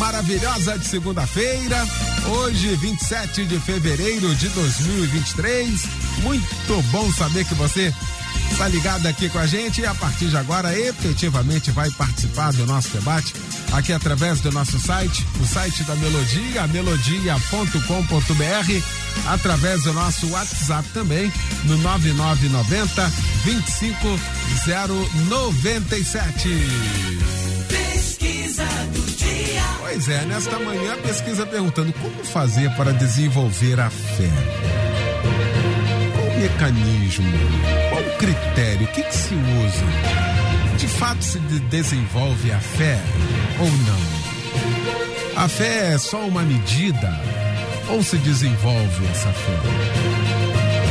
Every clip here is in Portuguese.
maravilhosa de segunda-feira, hoje 27 de fevereiro de 2023. Muito bom saber que você está ligado aqui com a gente e a partir de agora efetivamente vai participar do nosso debate aqui através do nosso site, o site da Melodia, melodia.com.br, através do nosso WhatsApp também, no 9990 25097. Pesquisa do. Pois é, nesta manhã a pesquisa perguntando como fazer para desenvolver a fé. Qual mecanismo? Qual critério? O que, que se usa? De fato se de desenvolve a fé ou não? A fé é só uma medida ou se desenvolve essa fé?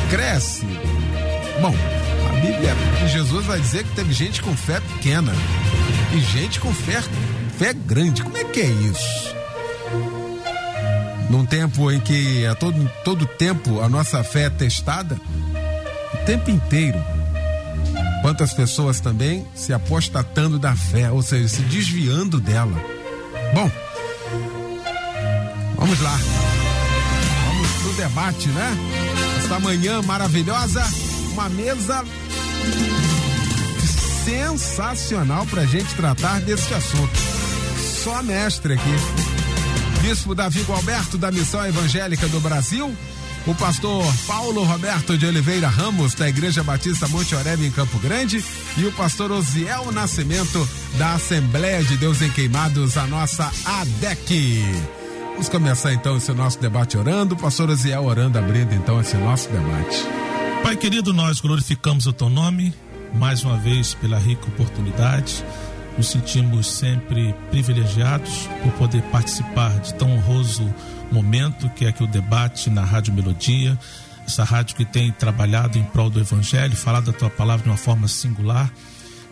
Cresce? Bom, a Bíblia Jesus vai dizer que teve gente com fé pequena e gente com fé, fé grande. Como é que é isso? Num tempo em que a todo, todo tempo a nossa fé é testada, o tempo inteiro. Quantas pessoas também se apostatando da fé, ou seja, se desviando dela. Bom, vamos lá. Vamos pro debate, né? Esta manhã maravilhosa, uma mesa sensacional pra gente tratar desse assunto. Só mestre aqui. Bispo Davi Alberto da Missão Evangélica do Brasil, o pastor Paulo Roberto de Oliveira Ramos da Igreja Batista Monte Oreb em Campo Grande e o pastor Osiel Nascimento da Assembleia de Deus em Queimados, a nossa ADEC. Vamos começar então esse nosso debate orando, pastor Osiel orando, abrindo então esse nosso debate. Pai querido, nós glorificamos o teu nome mais uma vez pela rica oportunidade. Nos sentimos sempre privilegiados por poder participar de tão honroso momento que é aqui o debate na Rádio Melodia, essa rádio que tem trabalhado em prol do Evangelho, falado a tua palavra de uma forma singular.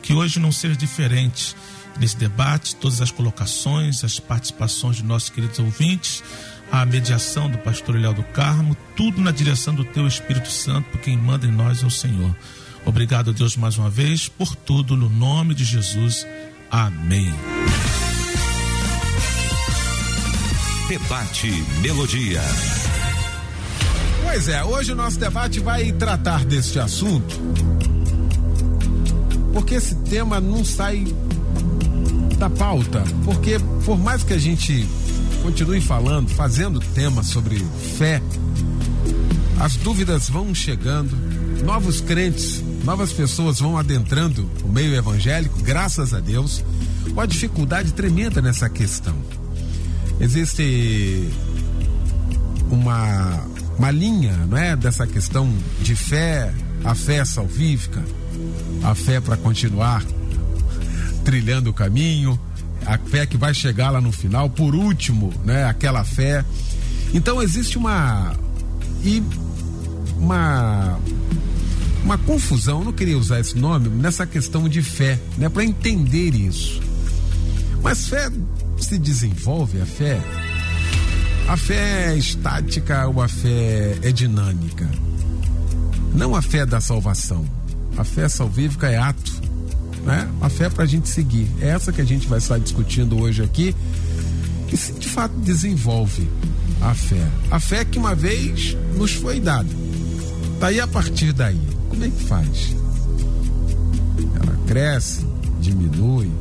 Que hoje não seja diferente nesse debate, todas as colocações, as participações de nossos queridos ouvintes, a mediação do pastor Eliel do Carmo, tudo na direção do teu Espírito Santo, porque quem manda em nós é o Senhor. Obrigado, Deus, mais uma vez, por tudo, no nome de Jesus. Amém. Debate Melodia. Pois é, hoje o nosso debate vai tratar deste assunto, porque esse tema não sai da pauta, porque por mais que a gente continue falando, fazendo tema sobre fé, as dúvidas vão chegando, novos crentes, novas pessoas vão adentrando o meio evangélico, graças a Deus, com a dificuldade tremenda nessa questão. Existe uma, uma linha, não é, dessa questão de fé, a fé salvífica, a fé para continuar trilhando o caminho, a fé que vai chegar lá no final, por último, né, aquela fé. Então existe uma e uma uma confusão, não queria usar esse nome, nessa questão de fé, né, para entender isso. Mas fé se desenvolve a fé? A fé é estática ou a fé é dinâmica? Não a fé da salvação. A fé salvífica é ato, né? A fé é para a gente seguir. É essa que a gente vai estar discutindo hoje aqui. E se de fato desenvolve a fé. A fé que uma vez nos foi dada. Daí a partir daí, como é que faz? Ela cresce, diminui,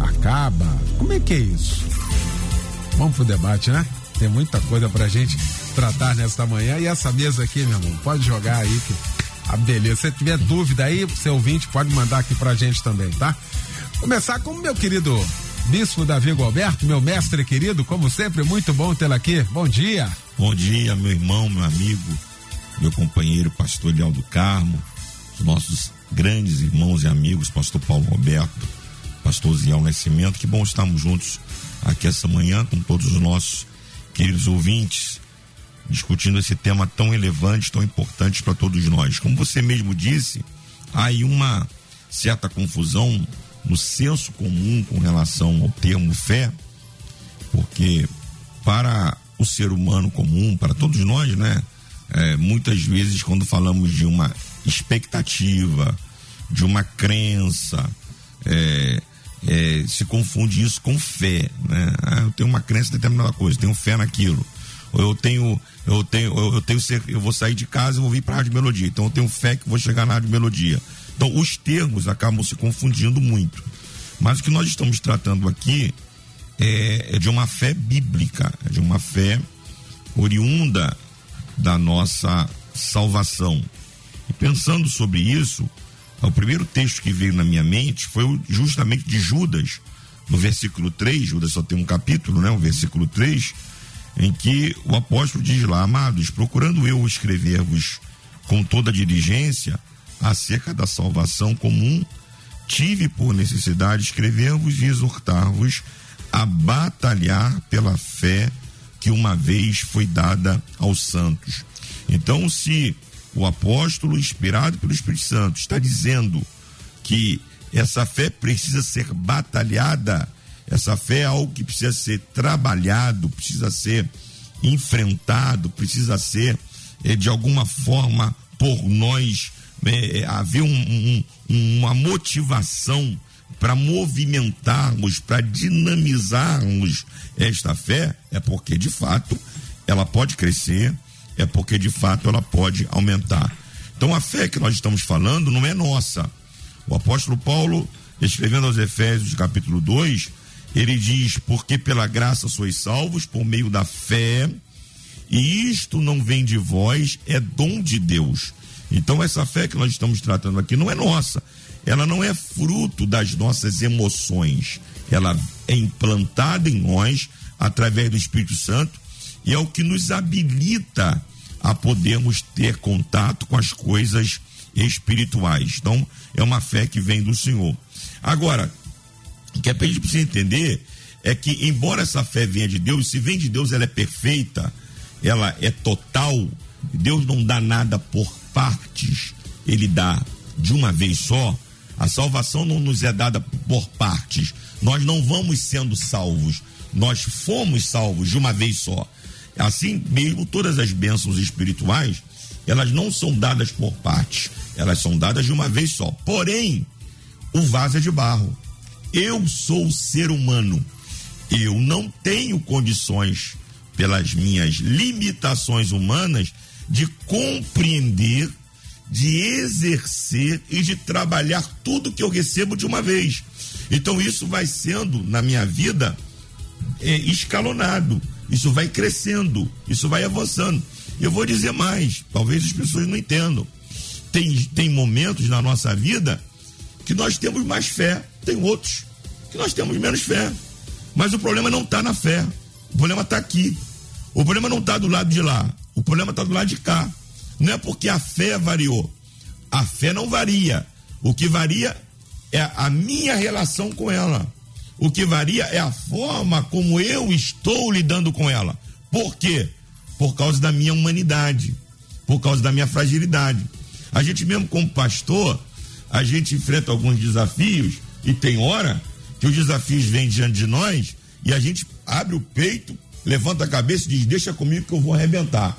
acaba? Como é que é isso? Vamos pro debate, né? Tem muita coisa pra gente tratar nesta manhã. E essa mesa aqui, meu irmão, pode jogar aí que a beleza. Se tiver dúvida aí, seu ouvinte pode mandar aqui pra gente também, tá? Começar com o meu querido Bispo Davi Alberto, meu mestre querido, como sempre, muito bom tê-lo aqui. Bom dia. Bom dia, meu irmão, meu amigo, meu companheiro, pastor Leal do Carmo, os nossos grandes irmãos e amigos, pastor Paulo Roberto, pastor Ziel Nascimento. Que bom estarmos juntos aqui essa manhã com todos os nossos queridos ouvintes, discutindo esse tema tão relevante, tão importante para todos nós. Como você mesmo disse, há aí uma certa confusão no senso comum com relação ao termo fé, porque para o ser humano comum, para todos nós, né? É, muitas vezes, quando falamos de uma expectativa, de uma crença, é, é, se confunde isso com fé, né? Ah, eu tenho uma crença em determinada coisa, tenho fé naquilo. Ou eu tenho, eu tenho, eu tenho, eu vou sair de casa e vou vir para a Rádio Melodia. Então eu tenho fé que vou chegar na Rádio Melodia. Então os termos acabam se confundindo muito. Mas o que nós estamos tratando aqui é, é de uma fé bíblica, é de uma fé oriunda da nossa salvação. E pensando sobre isso, o primeiro texto que veio na minha mente foi justamente de Judas, no versículo 3, Judas só tem um capítulo, né? O versículo 3, em que o apóstolo diz lá, amados, procurando eu escrever-vos com toda diligência acerca da salvação comum, tive por necessidade escrever-vos e exortar-vos a batalhar pela fé que uma vez foi dada aos santos. Então, se o apóstolo, inspirado pelo Espírito Santo, está dizendo que essa fé precisa ser batalhada, essa fé é algo que precisa ser trabalhado, precisa ser enfrentado, precisa ser eh, de alguma forma por nós eh, haver um, um, uma motivação para movimentarmos, para dinamizarmos esta fé, é porque de fato ela pode crescer, é porque de fato ela pode aumentar. Então a fé que nós estamos falando não é nossa. O apóstolo Paulo, escrevendo aos Efésios, capítulo 2, ele diz: Porque pela graça sois salvos por meio da fé, e isto não vem de vós, é dom de Deus. Então essa fé que nós estamos tratando aqui não é nossa. Ela não é fruto das nossas emoções. Ela é implantada em nós através do Espírito Santo e é o que nos habilita a podermos ter contato com as coisas espirituais. Então, é uma fé que vem do Senhor. Agora, o que a gente precisa entender é que, embora essa fé venha de Deus, se vem de Deus, ela é perfeita, ela é total. Deus não dá nada por partes, ele dá de uma vez só. A salvação não nos é dada por partes. Nós não vamos sendo salvos, nós fomos salvos de uma vez só. Assim mesmo, todas as bênçãos espirituais, elas não são dadas por partes, elas são dadas de uma vez só. Porém, o vaso é de barro. Eu sou ser humano. Eu não tenho condições, pelas minhas limitações humanas, de compreender, de exercer e de trabalhar tudo que eu recebo de uma vez. Então, isso vai sendo, na minha vida, é, escalonado. Isso vai crescendo, isso vai avançando. Eu vou dizer mais, talvez as pessoas não entendam. Tem, tem momentos na nossa vida que nós temos mais fé, tem outros que nós temos menos fé. Mas o problema não está na fé, o problema está aqui. O problema não está do lado de lá, o problema está do lado de cá. Não é porque a fé variou. A fé não varia. O que varia é a minha relação com ela. O que varia é a forma como eu estou lidando com ela. Por quê? Por causa da minha humanidade, por causa da minha fragilidade. A gente mesmo como pastor, a gente enfrenta alguns desafios e tem hora que os desafios vêm diante de nós e a gente abre o peito, levanta a cabeça e diz: "Deixa comigo que eu vou arrebentar".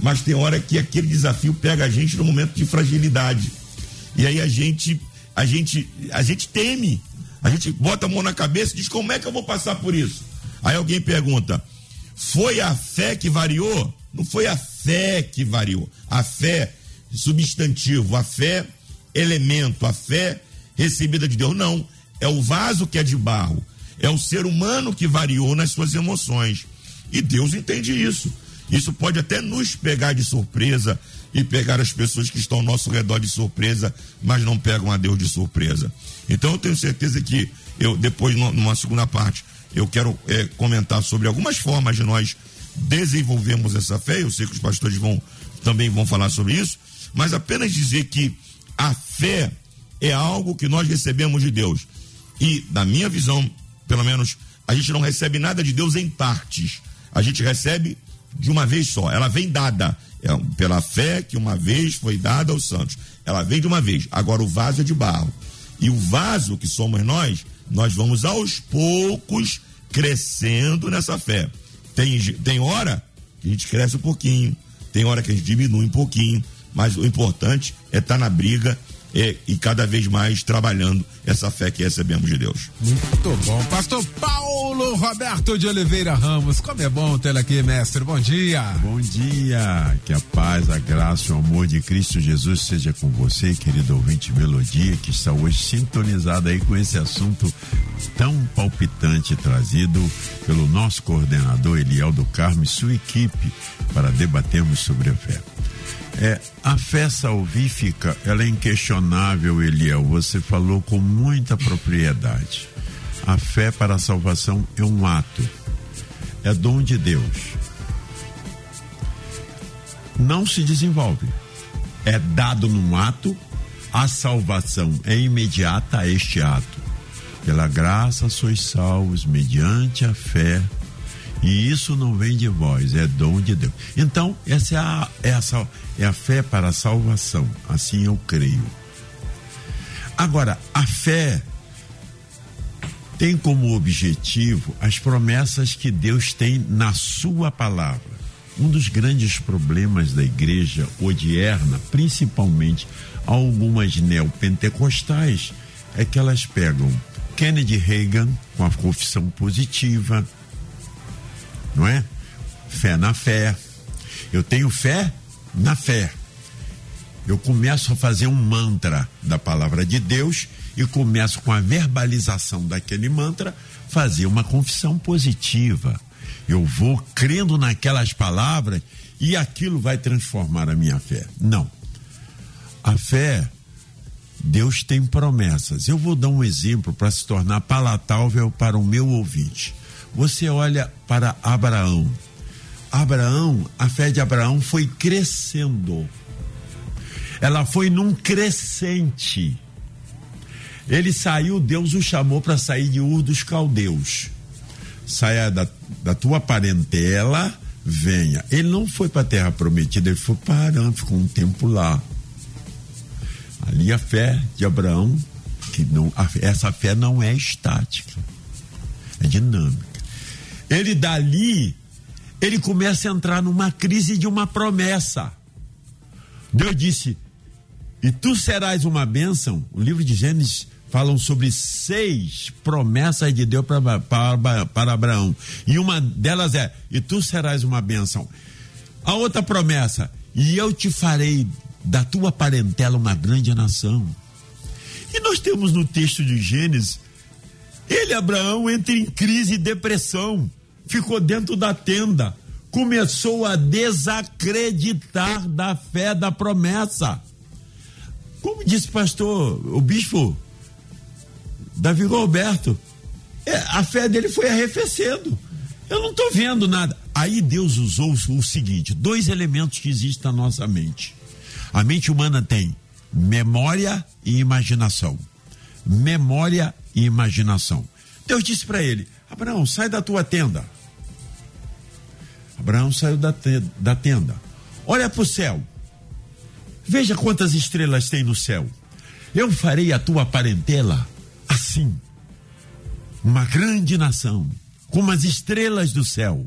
Mas tem hora que aquele desafio pega a gente no momento de fragilidade. E aí a gente a gente a gente teme a gente bota a mão na cabeça e diz: como é que eu vou passar por isso? Aí alguém pergunta: foi a fé que variou? Não foi a fé que variou. A fé, substantivo, a fé, elemento, a fé recebida de Deus. Não. É o vaso que é de barro. É o ser humano que variou nas suas emoções. E Deus entende isso. Isso pode até nos pegar de surpresa e pegar as pessoas que estão ao nosso redor de surpresa, mas não pegam a Deus de surpresa. Então eu tenho certeza que eu depois numa segunda parte eu quero é, comentar sobre algumas formas de nós desenvolvermos essa fé. Eu sei que os pastores vão também vão falar sobre isso, mas apenas dizer que a fé é algo que nós recebemos de Deus. E, na minha visão, pelo menos, a gente não recebe nada de Deus em partes. A gente recebe de uma vez só. Ela vem dada é, pela fé que uma vez foi dada aos santos. Ela vem de uma vez. Agora o vaso é de barro. E o vaso que somos nós, nós vamos aos poucos crescendo nessa fé. Tem, tem hora que a gente cresce um pouquinho, tem hora que a gente diminui um pouquinho, mas o importante é estar tá na briga e, e, cada vez mais trabalhando essa fé que recebemos de Deus. Muito bom. Pastor Paulo Roberto de Oliveira Ramos, como é bom tê-lo aqui, mestre. Bom dia. Bom dia. Que a paz, a graça e o amor de Cristo Jesus seja com você, querido ouvinte Melodia, que está hoje sintonizado aí com esse assunto tão palpitante trazido pelo nosso coordenador Eliel do Carmo e sua equipe para debatermos sobre a fé. É, a fé salvífica, ela é inquestionável, Eliel. Você falou com muita propriedade. A fé para a salvação é um ato, é dom de Deus. Não se desenvolve. É dado num ato, a salvação é imediata a este ato. Pela graça sois salvos mediante a fé e isso não vem de vós, é dom de Deus. Então, essa é a, é é a fé para a salvação. Assim eu creio. Agora, a fé tem como objetivo as promessas que Deus tem na Sua palavra. Um dos grandes problemas da igreja odierna, principalmente algumas neopentecostais, é que elas pegam Kennedy Reagan com a confissão positiva, não é? Fé na fé. Eu tenho fé na fé. Eu começo a fazer um mantra da palavra de Deus e começo com a verbalização daquele mantra fazer uma confissão positiva. Eu vou crendo naquelas palavras e aquilo vai transformar a minha fé. Não. A fé, Deus tem promessas. Eu vou dar um exemplo para se tornar palatável para o meu ouvinte. Você olha para Abraão. Abraão, a fé de Abraão foi crescendo. Ela foi num crescente. Ele saiu, Deus o chamou para sair de Ur dos Caldeus. Saia da, da tua parentela, venha. Ele não foi para a terra prometida, ele foi para Arã, ficou um tempo lá. Ali a fé de Abraão, que não, a, essa fé não é estática, é dinâmica. Ele dali, ele começa a entrar numa crise de uma promessa. Deus disse: E tu serás uma bênção. O livro de Gênesis falam sobre seis promessas de Deus para, para, Abraão. E uma delas é: E tu serás uma bênção. A outra promessa: E eu te farei da tua parentela uma grande nação. E nós temos no texto de Gênesis, ele, Abraão, entra em crise e depressão ficou dentro da tenda, começou a desacreditar da fé da promessa. Como disse pastor, o bispo Davi Roberto, é, a fé dele foi arrefecendo. Eu não estou vendo nada. Aí Deus usou o seguinte: dois elementos que existem na nossa mente. A mente humana tem memória e imaginação. Memória e imaginação. Deus disse para ele: Abraão, sai da tua tenda. Abraão saiu da, da tenda. Olha para o céu. Veja quantas estrelas tem no céu. Eu farei a tua parentela assim. Uma grande nação, como as estrelas do céu.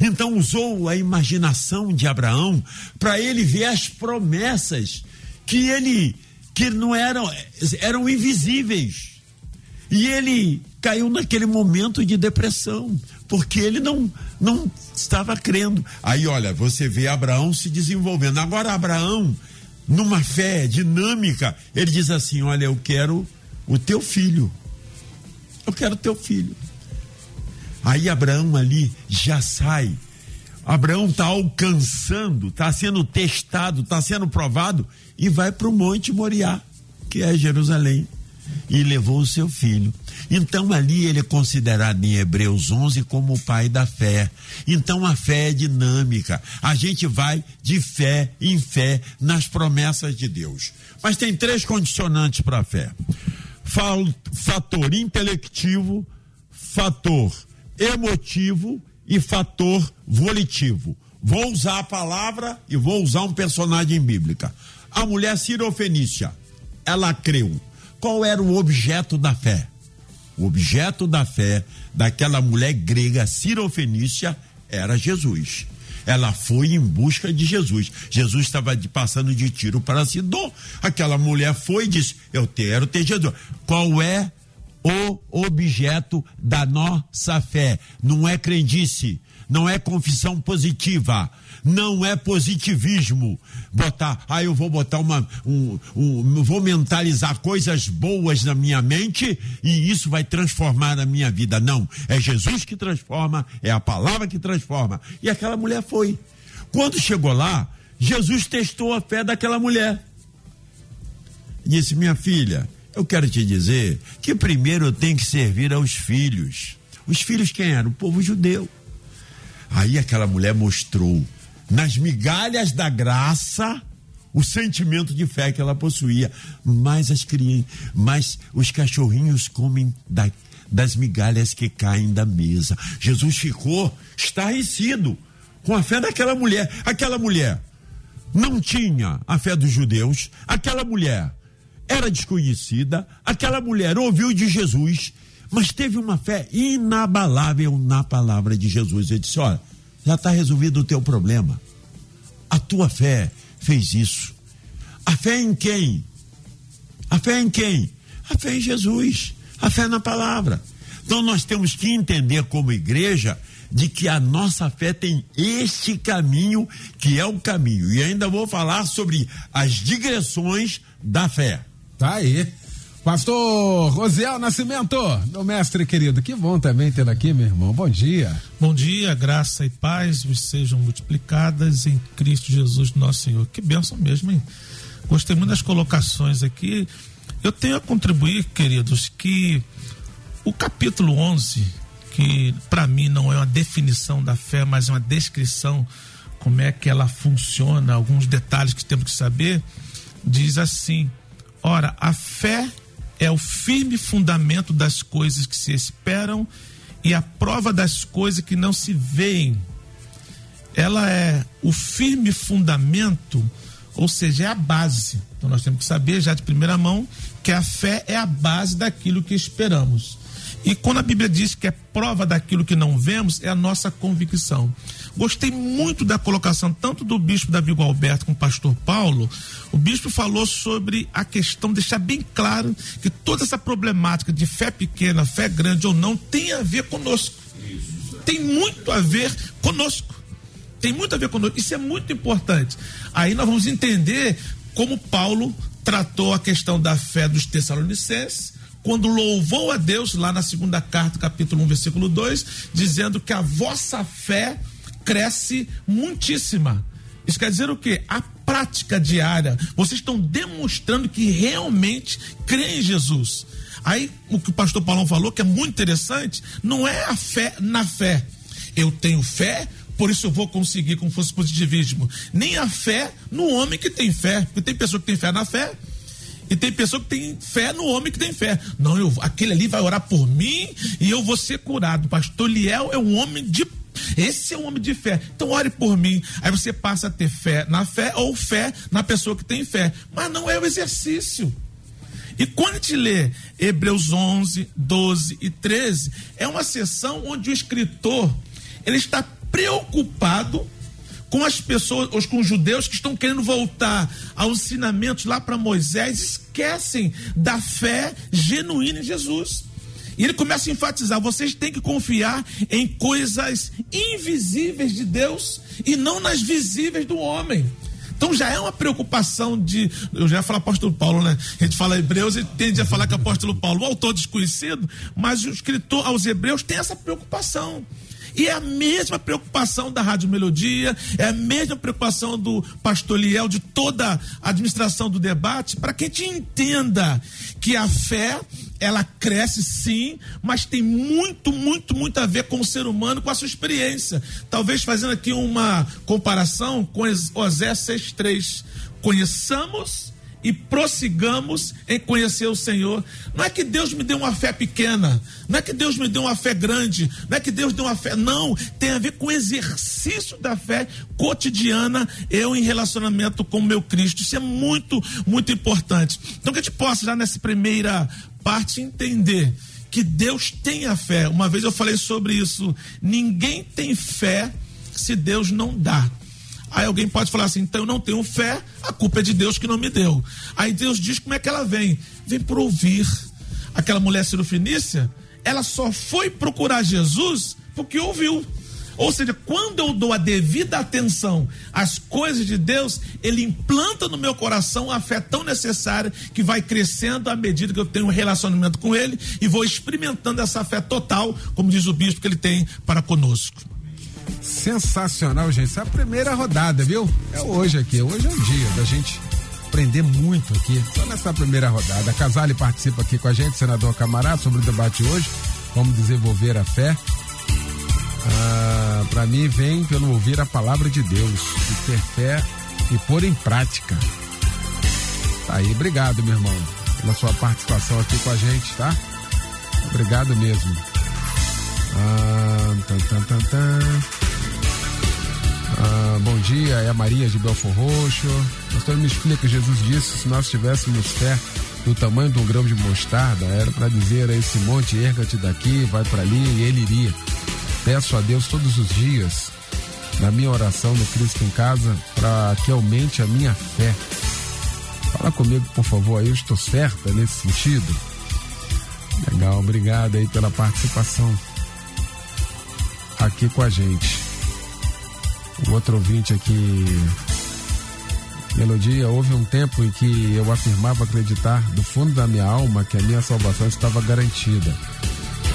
Então usou a imaginação de Abraão para ele ver as promessas que ele que não eram eram invisíveis. E ele caiu naquele momento de depressão, porque ele não, não estava crendo. Aí, olha, você vê Abraão se desenvolvendo. Agora, Abraão, numa fé dinâmica, ele diz assim: Olha, eu quero o teu filho. Eu quero teu filho. Aí, Abraão ali já sai. Abraão está alcançando, está sendo testado, está sendo provado e vai para o Monte Moriá, que é Jerusalém e levou o seu filho. Então ali ele é considerado em Hebreus 11 como o pai da fé. Então a fé é dinâmica. A gente vai de fé em fé nas promessas de Deus. Mas tem três condicionantes para a fé: fator intelectivo, fator emotivo e fator volitivo. Vou usar a palavra e vou usar um personagem bíblica. A mulher cirofenícia, ela creu. Qual era o objeto da fé? O objeto da fé daquela mulher grega cirofenícia era Jesus. Ela foi em busca de Jesus. Jesus estava passando de tiro para Sidom. Aquela mulher foi e disse: Eu quero ter Jesus. Qual é o objeto da nossa fé? Não é crendice, não é confissão positiva, não é positivismo. Botar, ah, eu vou botar uma, um, um, vou mentalizar coisas boas na minha mente e isso vai transformar a minha vida. Não, é Jesus que transforma, é a palavra que transforma. E aquela mulher foi. Quando chegou lá, Jesus testou a fé daquela mulher. Disse, minha filha, eu quero te dizer que primeiro eu tenho que servir aos filhos. Os filhos quem eram? O povo judeu. Aí aquela mulher mostrou nas migalhas da graça o sentimento de fé que ela possuía. Mas as crianças, mas os cachorrinhos comem da, das migalhas que caem da mesa. Jesus ficou estarrecido com a fé daquela mulher. Aquela mulher não tinha a fé dos judeus, aquela mulher era desconhecida, aquela mulher ouviu de Jesus mas teve uma fé inabalável na palavra de Jesus. Ele disse: Olha, já está resolvido o teu problema. A tua fé fez isso. A fé em quem? A fé em quem? A fé em Jesus. A fé na palavra. Então nós temos que entender como igreja de que a nossa fé tem este caminho que é o caminho. E ainda vou falar sobre as digressões da fé. Tá aí. Pastor Rosiel Nascimento, meu mestre querido, que bom também tê-lo aqui, meu irmão. Bom dia. Bom dia, graça e paz vos sejam multiplicadas em Cristo Jesus, nosso Senhor. Que bênção mesmo, hein? Gostei muito das colocações aqui. Eu tenho a contribuir, queridos, que o capítulo 11, que para mim não é uma definição da fé, mas é uma descrição como é que ela funciona, alguns detalhes que temos que saber, diz assim: Ora, a fé é o firme fundamento das coisas que se esperam e a prova das coisas que não se veem. Ela é o firme fundamento, ou seja, é a base. Então nós temos que saber já de primeira mão que a fé é a base daquilo que esperamos. E quando a Bíblia diz que é prova daquilo que não vemos, é a nossa convicção. Gostei muito da colocação tanto do bispo Davi Alberto como do pastor Paulo. O bispo falou sobre a questão, deixar bem claro que toda essa problemática de fé pequena, fé grande ou não, tem a ver conosco. Tem muito a ver conosco. Tem muito a ver conosco. Isso é muito importante. Aí nós vamos entender como Paulo tratou a questão da fé dos Tessalonicenses quando louvou a Deus lá na segunda carta, capítulo 1, versículo 2, dizendo que a vossa fé cresce muitíssima. Isso quer dizer o quê? A prática diária. Vocês estão demonstrando que realmente creem em Jesus. Aí, o que o pastor Paulão falou, que é muito interessante, não é a fé na fé. Eu tenho fé, por isso eu vou conseguir, como fosse positivismo. Nem a fé no homem que tem fé. Porque tem pessoa que tem fé na fé, e tem pessoa que tem fé no homem que tem fé. Não, eu, aquele ali vai orar por mim e eu vou ser curado. Pastor Liel é um homem de esse é um homem de fé. Então ore por mim. Aí você passa a ter fé na fé ou fé na pessoa que tem fé. Mas não é o exercício. E quando a gente lê Hebreus 11, 12 e 13, é uma sessão onde o escritor ele está preocupado com as pessoas, com os judeus que estão querendo voltar aos ensinamentos lá para Moisés, esquecem da fé genuína em Jesus. E ele começa a enfatizar: vocês têm que confiar em coisas invisíveis de Deus e não nas visíveis do homem. Então já é uma preocupação de. Eu já ia falar apóstolo Paulo, né? A gente fala hebreus e tende a falar que é apóstolo Paulo, o autor desconhecido, mas o escritor aos hebreus tem essa preocupação. E é a mesma preocupação da Rádio Melodia, é a mesma preocupação do pastor Liel, de toda a administração do debate, para que a gente entenda que a fé, ela cresce sim, mas tem muito, muito, muito a ver com o ser humano, com a sua experiência. Talvez fazendo aqui uma comparação com Osés 6,3. Conheçamos e prossigamos em conhecer o Senhor. Não é que Deus me deu uma fé pequena, não é que Deus me deu uma fé grande, não é que Deus deu uma fé, não, tem a ver com o exercício da fé cotidiana, eu em relacionamento com o meu Cristo. Isso é muito, muito importante. Então que a gente possa já nessa primeira parte entender que Deus tem a fé. Uma vez eu falei sobre isso, ninguém tem fé se Deus não dá. Aí alguém pode falar assim: então eu não tenho fé, a culpa é de Deus que não me deu. Aí Deus diz como é que ela vem: vem por ouvir. Aquela mulher cirofinícia, ela só foi procurar Jesus porque ouviu. Ou seja, quando eu dou a devida atenção às coisas de Deus, Ele implanta no meu coração a fé tão necessária que vai crescendo à medida que eu tenho um relacionamento com Ele e vou experimentando essa fé total, como diz o bispo, que Ele tem para conosco. Sensacional, gente. Essa é a primeira rodada, viu? É hoje aqui. Hoje é um dia da gente aprender muito aqui. Só nessa primeira rodada. Casale participa aqui com a gente, senador Camarada, sobre o debate hoje. Como desenvolver a fé. Ah, Para mim, vem pelo ouvir a palavra de Deus e ter fé e pôr em prática. Tá aí, obrigado, meu irmão, pela sua participação aqui com a gente, tá? Obrigado mesmo. Ah, tan, tan, tan. Ah, bom dia, é a Maria de Belfor Roxo. Pastor, me explica, Jesus disse, se nós tivéssemos fé do tamanho de um grão de mostarda, era para dizer a esse monte, erga-te daqui, vai para ali, e ele iria. Peço a Deus todos os dias, na minha oração no Cristo em Casa, para que aumente a minha fé. Fala comigo, por favor, aí eu estou certa nesse sentido. Legal, obrigado aí pela participação aqui com a gente. O outro ouvinte aqui. Melodia, houve um tempo em que eu afirmava acreditar do fundo da minha alma que a minha salvação estava garantida.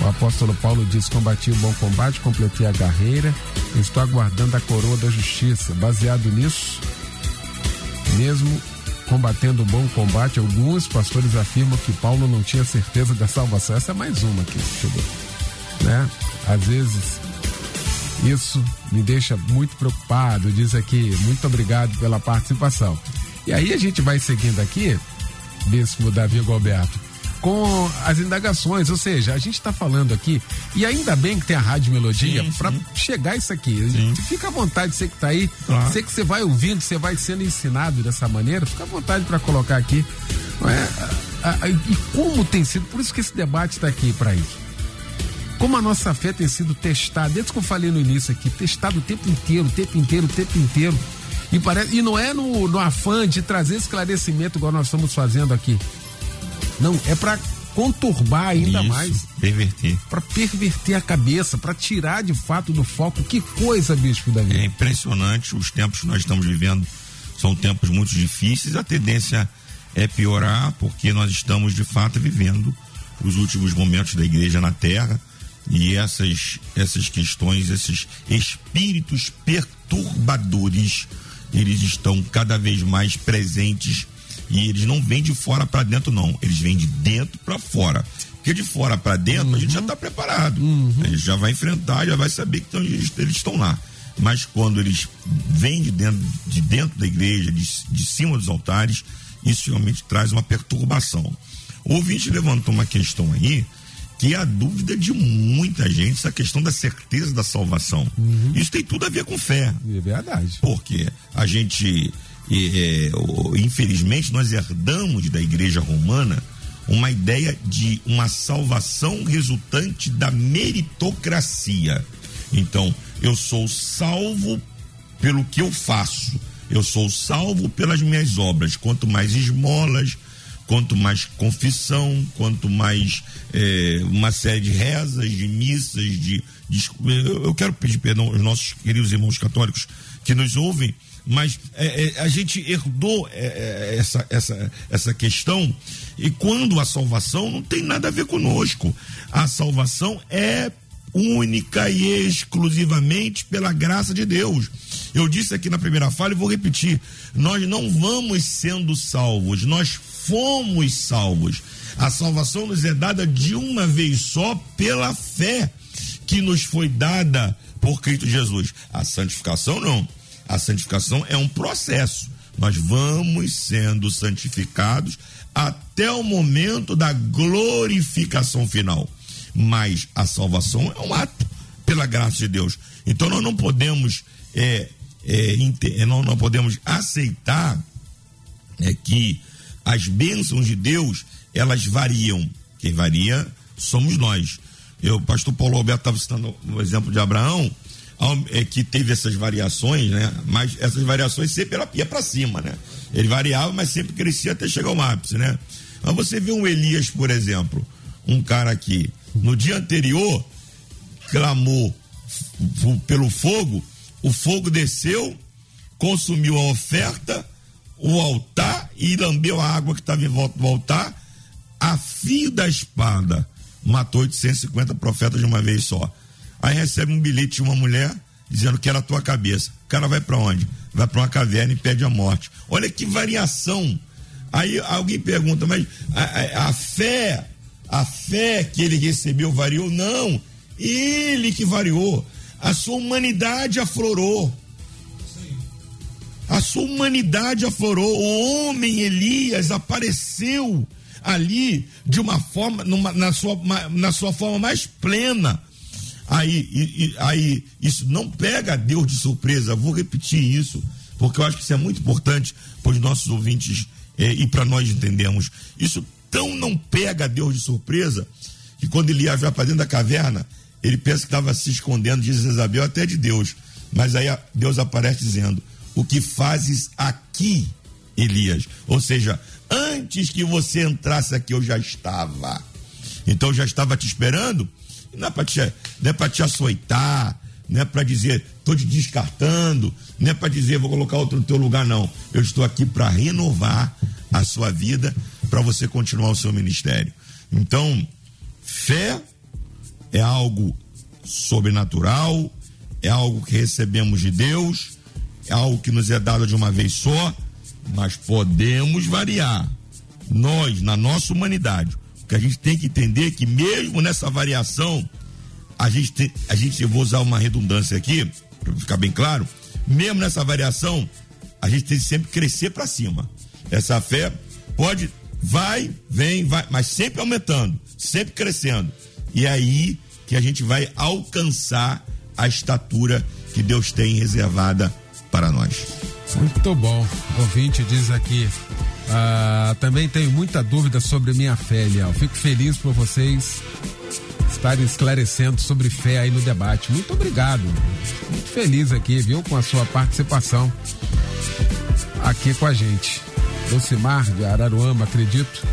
O apóstolo Paulo diz: Combati o bom combate, completei a carreira, estou aguardando a coroa da justiça. Baseado nisso, mesmo combatendo o bom combate, alguns pastores afirmam que Paulo não tinha certeza da salvação. Essa é mais uma que chegou. Né? Às vezes isso me deixa muito preocupado. Diz aqui, muito obrigado pela participação. E aí a gente vai seguindo aqui, Bispo Davi Galberto, com as indagações, ou seja, a gente está falando aqui, e ainda bem que tem a Rádio Melodia para chegar isso aqui. Sim. Fica à vontade, você que está aí, Claro. você que você vai ouvindo, você vai sendo ensinado dessa maneira, fica à vontade para colocar aqui. É? E como tem sido, por isso que esse debate está aqui para isso. Como a nossa fé tem sido testada, desde que eu falei no início aqui, testada o tempo inteiro, o tempo inteiro, o tempo inteiro. E, parece, e não é no, no afã de trazer esclarecimento igual nós estamos fazendo aqui. Não, é para conturbar ainda Isso, mais, Perverter. para perverter a cabeça, para tirar de fato do foco. Que coisa, Bispo É Davi. impressionante os tempos que nós estamos vivendo. São tempos muito difíceis. A tendência é piorar, porque nós estamos de fato vivendo os últimos momentos da igreja na terra. E essas, essas questões, esses espíritos perturbadores, eles estão cada vez mais presentes e eles não vêm de fora para dentro, não. Eles vêm de dentro para fora. Porque de fora para dentro a gente já está preparado. A gente já vai enfrentar, já vai saber que tão- eles, eles estão lá. Mas quando eles vêm de dentro, de dentro da igreja, de, de cima dos altares, isso realmente traz uma perturbação. O ouvinte levantou uma questão aí que é a dúvida de muita gente, essa questão da certeza da salvação. Isso tem tudo a ver com fé. É verdade. Porque a gente, o- infelizmente, nós herdamos da igreja romana uma ideia de uma salvação resultante da meritocracia. Então, eu sou salvo pelo que eu faço. Eu sou salvo pelas minhas obras. Quanto mais esmolas, quanto mais confissão, quanto mais eh, uma série de rezas, de missas, de, de- eu quero pedir perdão aos nossos queridos irmãos católicos que nos ouvem, mas eh, eh, a gente herdou essa, essa, essa questão e quando a salvação não tem nada a ver conosco. A salvação é única e exclusivamente pela graça de Deus. Eu disse aqui na primeira fala e vou repetir: nós não vamos sendo salvos, nós fomos salvos. A salvação nos é dada de uma vez só pela fé que nos foi dada por Cristo Jesus. A santificação não. A santificação é um processo. Nós vamos sendo santificados até o momento da glorificação final. Mas a salvação é um ato pela graça de Deus. Então nós não podemos é, é, é, não, não podemos aceitar é, que as bênçãos de Deus elas variam. Quem varia somos nós. Eu, pastor Paulo Alberto estava citando o exemplo de Abraão, é, que teve essas variações, né? Mas essas variações sempre ela ia para cima, né? Ele variava, mas sempre crescia até chegar ao ápice, né? Mas você vê um Elias, por exemplo, um cara que no dia anterior clamou pelo fogo, o fogo desceu, consumiu a oferta, o altar e lambeu a água que estava em volta do altar, a fio da espada matou 850 profetas de uma vez só. Aí recebe um bilhete de uma mulher dizendo que era a tua cabeça. O cara vai para onde? Vai para uma caverna e pede a morte. Olha que variação. Aí alguém pergunta, mas a, a, a fé, a fé que ele recebeu variou? Não, ele que variou. A sua humanidade aflorou. A sua humanidade aflorou. O homem Elias apareceu ali de uma forma, numa, na, sua, na sua forma mais plena. Aí, aí, isso não pega Deus de surpresa. Vou repetir isso, porque eu acho que isso é muito importante para os nossos ouvintes eh, e para nós entendermos. Isso tão não pega Deus de surpresa que quando ele ia para dentro da caverna, ele pensa que estava se escondendo de Isabel até de Deus. Mas aí Deus aparece dizendo: O que fazes aqui, Elias? Ou seja, antes que você entrasse aqui, eu já estava. Então eu já estava te esperando. Não é para te, é te açoitar, não é para dizer, estou te descartando, não é para dizer, vou colocar outro no teu lugar, não. Eu estou aqui para renovar a sua vida, para você continuar o seu ministério. Então, fé é algo sobrenatural, é algo que recebemos de Deus, é algo que nos é dado de uma vez só, mas podemos variar. Nós, na nossa humanidade, o que a gente tem que entender é que mesmo nessa variação, a gente tem, a gente, eu vou usar uma redundância aqui, para ficar bem claro, mesmo nessa variação, a gente tem que sempre crescer para cima. Essa fé pode, vai, vem, vai, mas sempre aumentando, sempre crescendo. E é aí que a gente vai alcançar a estatura que Deus tem reservada para nós. Muito bom. O ouvinte diz aqui. Ah, também tenho muita dúvida sobre minha fé, Eliel. Fico feliz por vocês estarem esclarecendo sobre fé aí no debate. Muito obrigado. Muito feliz aqui, viu, com a sua participação aqui com a gente. Lucimar de Araruama, acredito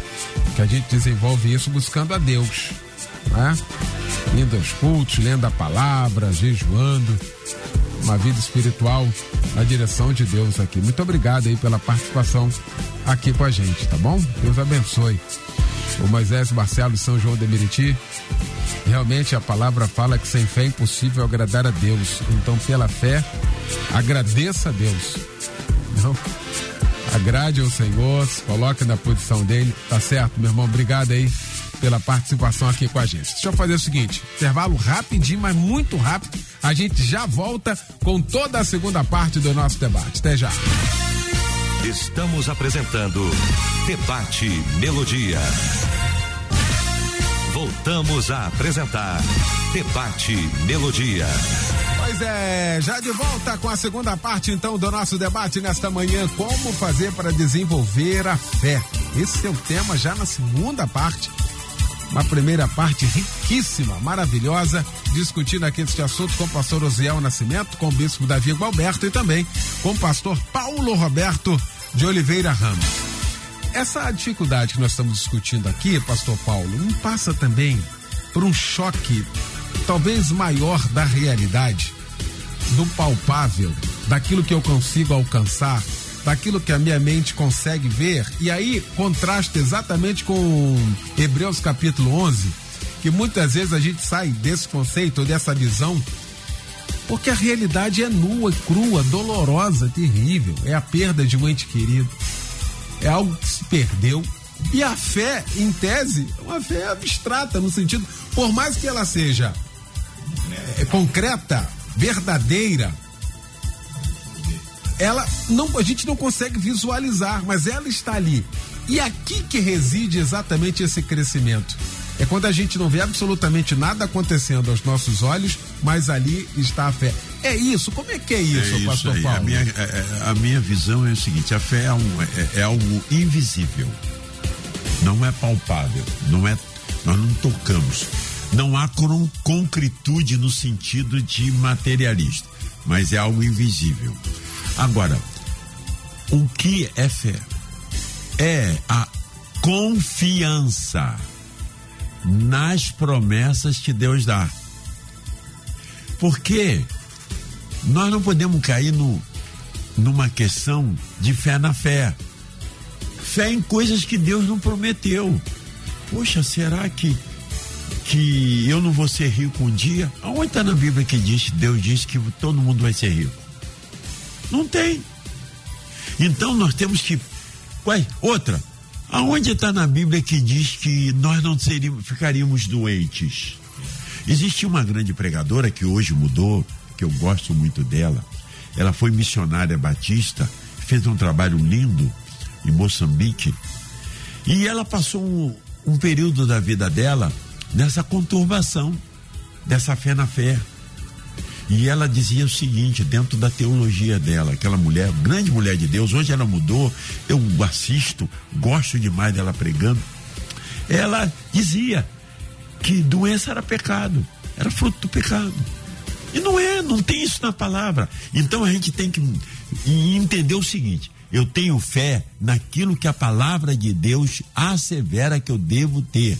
que a gente desenvolve isso buscando a Deus, né? Indo aos cultos, lendo a palavra, jejuando, uma vida espiritual na direção de Deus aqui. Muito obrigado aí pela participação aqui com a gente, tá bom? Deus abençoe. O Moisés Marcelo São João de Meriti. Realmente a palavra fala que sem fé é impossível agradar a Deus. Então, pela fé, agradeça a Deus. Não? Agrade ao Senhor, se coloque na posição dele. Tá certo, meu irmão? Obrigado aí pela participação aqui com a gente. Deixa eu fazer o seguinte: intervalo rapidinho, mas muito rápido. A gente já volta com toda a segunda parte do nosso debate. Até já. Estamos apresentando Debate Melodia. Voltamos a apresentar Debate Melodia. É, já de volta com a segunda parte então do nosso debate nesta manhã, como fazer para desenvolver a fé. Esse é o tema já na segunda parte uma primeira parte riquíssima, maravilhosa, discutindo aqui este assunto com o pastor Osiel Nascimento, com o bispo Davi Gualberto e também com o pastor Paulo Roberto de Oliveira Ramos. Essa dificuldade que nós estamos discutindo aqui, pastor Paulo, não passa também por um choque talvez maior da realidade, do palpável, daquilo que eu consigo alcançar, daquilo que a minha mente consegue ver. E aí contrasta exatamente com Hebreus capítulo 11, que muitas vezes a gente sai desse conceito, dessa visão, porque a realidade é nua, crua, dolorosa, terrível. É a perda de um ente querido. É algo que se perdeu. E a fé, em tese, é uma fé abstrata, no sentido, por mais que ela seja é, concreta, verdadeira, ela não, a gente não consegue visualizar, mas ela está ali. E aqui que reside exatamente esse crescimento. É quando a gente não vê absolutamente nada acontecendo aos nossos olhos, mas ali está a fé. É isso? Como é que é isso, é isso pastor aí. Paulo? A minha, é, é, a minha visão é o seguinte: a fé é, um, é, é algo invisível, não é palpável, não é, nós não tocamos. Não há concretude no sentido de materialista, mas é algo invisível. Agora, o que é fé? É a confiança nas promessas que Deus dá. Porque nós não podemos cair no, numa questão de fé na fé. Fé em coisas que Deus não prometeu. Poxa, será que que eu não vou ser rico um dia? Aonde está na Bíblia que diz, Deus diz que todo mundo vai ser rico? Não tem. Então nós temos que. Ué, outra. Aonde está na Bíblia que diz que nós não seríamos, ficaríamos doentes? Existe uma grande pregadora que hoje mudou, que eu gosto muito dela. Ela foi missionária batista, fez um trabalho lindo em Moçambique. E ela passou um, um período da vida dela nessa conturbação, dessa fé na fé. E ela dizia o seguinte, dentro da teologia dela, aquela mulher, grande mulher de Deus, hoje ela mudou, eu assisto, gosto demais dela pregando. Ela dizia que doença era pecado, era fruto do pecado. E não é, não tem isso na palavra. Então a gente tem que entender o seguinte: eu tenho fé naquilo que a palavra de Deus assevera que eu devo ter,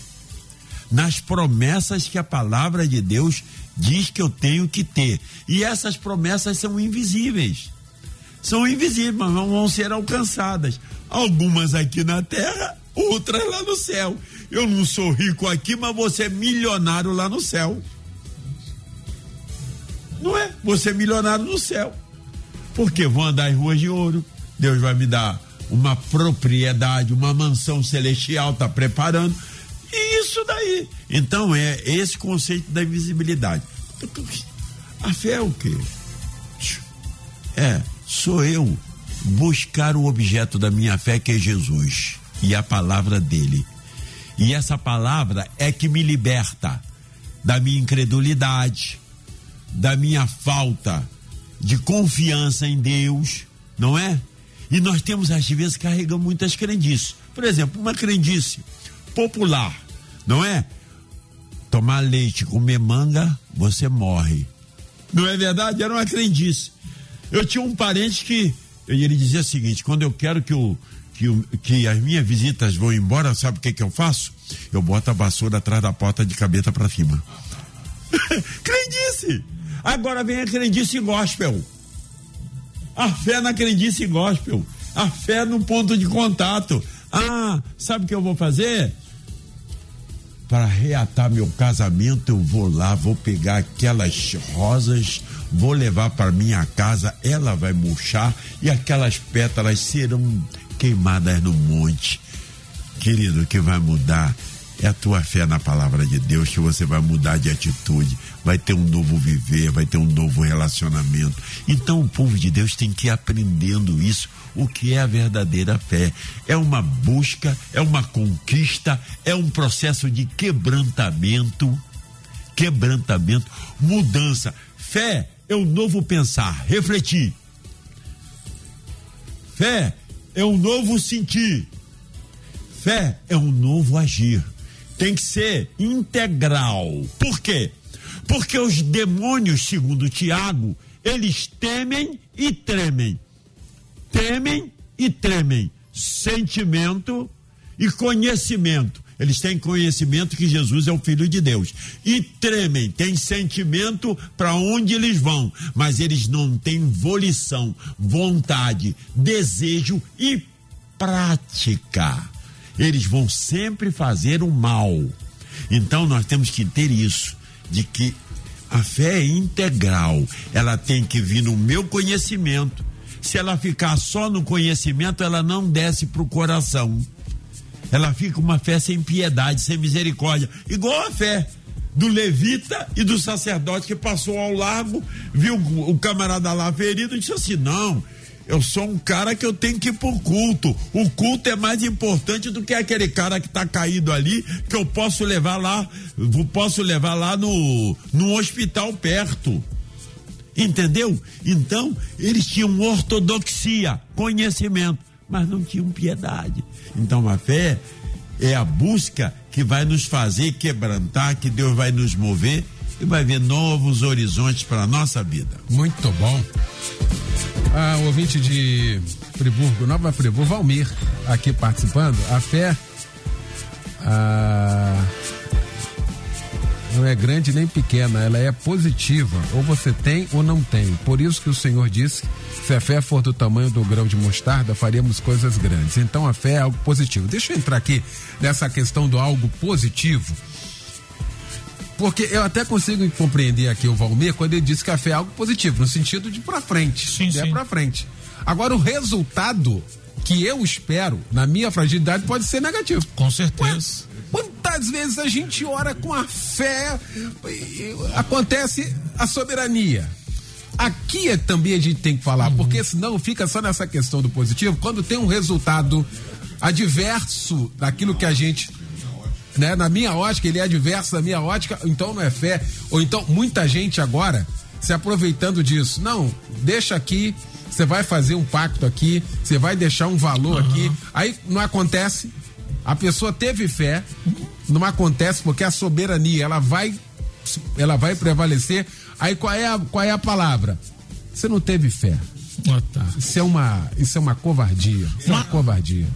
nas promessas que a palavra de Deus diz que eu tenho que ter. E essas promessas são invisíveis. São invisíveis, mas vão ser alcançadas. Algumas aqui na terra, outras lá no céu. Eu não sou rico aqui, mas você é milionário lá no céu. Não é? Você é milionário no céu. Porque vou andar em ruas de ouro. Deus vai me dar uma propriedade, uma mansão celestial, está preparando. Isso daí. Então é esse conceito da invisibilidade. A fé é o quê? É, sou eu buscar o objeto da minha fé que é Jesus e a palavra dele. E essa palavra é que me liberta da minha incredulidade, da minha falta de confiança em Deus, não é? E nós temos às vezes carregamos muitas crendices. Por exemplo, uma crendice popular, não é? Tomar leite, comer manga, você morre. Não é verdade? Era uma crendice. Eu tinha um parente que ele dizia o seguinte: quando eu quero que, o, que, o, que as minhas visitas vão embora, sabe o que, que eu faço? Eu boto a vassoura atrás da porta de cabeça para cima. crendice! Agora vem a crendice gospel. A fé na crendice gospel. A fé no ponto de contato. Ah, sabe o que eu vou fazer? Para reatar meu casamento, eu vou lá, vou pegar aquelas rosas, vou levar para minha casa, ela vai murchar e aquelas pétalas serão queimadas no monte. Querido, o que vai mudar é a tua fé na palavra de Deus, que você vai mudar de atitude, vai ter um novo viver, vai ter um novo relacionamento. Então o povo de Deus tem que ir aprendendo isso o que é a verdadeira fé. É uma busca, é uma conquista, é um processo de quebrantamento, quebrantamento, mudança. Fé é o novo pensar, refletir. Fé é um novo sentir. Fé é um novo agir. Tem que ser integral. Por quê? Porque os demônios, segundo Tiago, eles temem e tremem temem e tremem. Sentimento e conhecimento. Eles têm conhecimento que Jesus é o Filho de Deus. E tremem, têm sentimento para onde eles vão, mas eles não têm volição, vontade, desejo e prática. Eles vão sempre fazer o mal. Então nós temos que ter isso, de que a fé é integral. Ela tem que vir no meu conhecimento, se ela ficar só no conhecimento, ela não desce para o coração. Ela fica uma fé sem piedade, sem misericórdia, igual a fé do levita e do sacerdote que passou ao largo, viu o camarada lá ferido e disse assim: não, Eu sou um cara que eu tenho que ir pro culto. O culto é mais importante do que aquele cara que tá caído ali, que eu posso levar lá, posso levar lá no, no hospital perto. Entendeu? Então, eles tinham ortodoxia, conhecimento, mas não tinham piedade. Então, a fé é a busca que vai nos fazer quebrantar, que Deus vai nos mover e vai ver novos horizontes para a nossa vida. Muito bom. Ah, ouvinte de Friburgo, Nova Friburgo, Valmir, aqui participando. A fé ah, não é grande nem pequena, ela é positiva. Ou você tem ou não tem. Por isso que o Senhor disse: se a fé for do tamanho do grão de mostarda, faríamos coisas grandes. Então a fé é algo positivo. Deixa eu entrar aqui nessa questão do algo positivo. Porque eu até consigo compreender aqui o Valmir quando ele disse que a fé é algo positivo, no sentido de para frente. Sim, é sim. para frente. Agora, o resultado que eu espero, na minha fragilidade, pode ser negativo. Com certeza. Ué, quantas vezes a gente ora com a fé, acontece a soberania. Aqui é, também a gente tem que falar, porque senão fica só nessa questão do positivo, quando tem um resultado adverso daquilo que a gente né? Na minha ótica, ele é adverso da minha ótica, então não é fé. Ou então, muita gente agora se aproveitando disso. Não, deixa aqui, você vai fazer um pacto aqui, você vai deixar um valor aqui. Aí não acontece. A pessoa teve fé, não acontece porque a soberania, ela vai ela vai prevalecer. Aí qual é a, qual é a palavra? Você não teve fé. Ah, tá. Isso é uma, isso é uma covardia. Isso é uma covardia.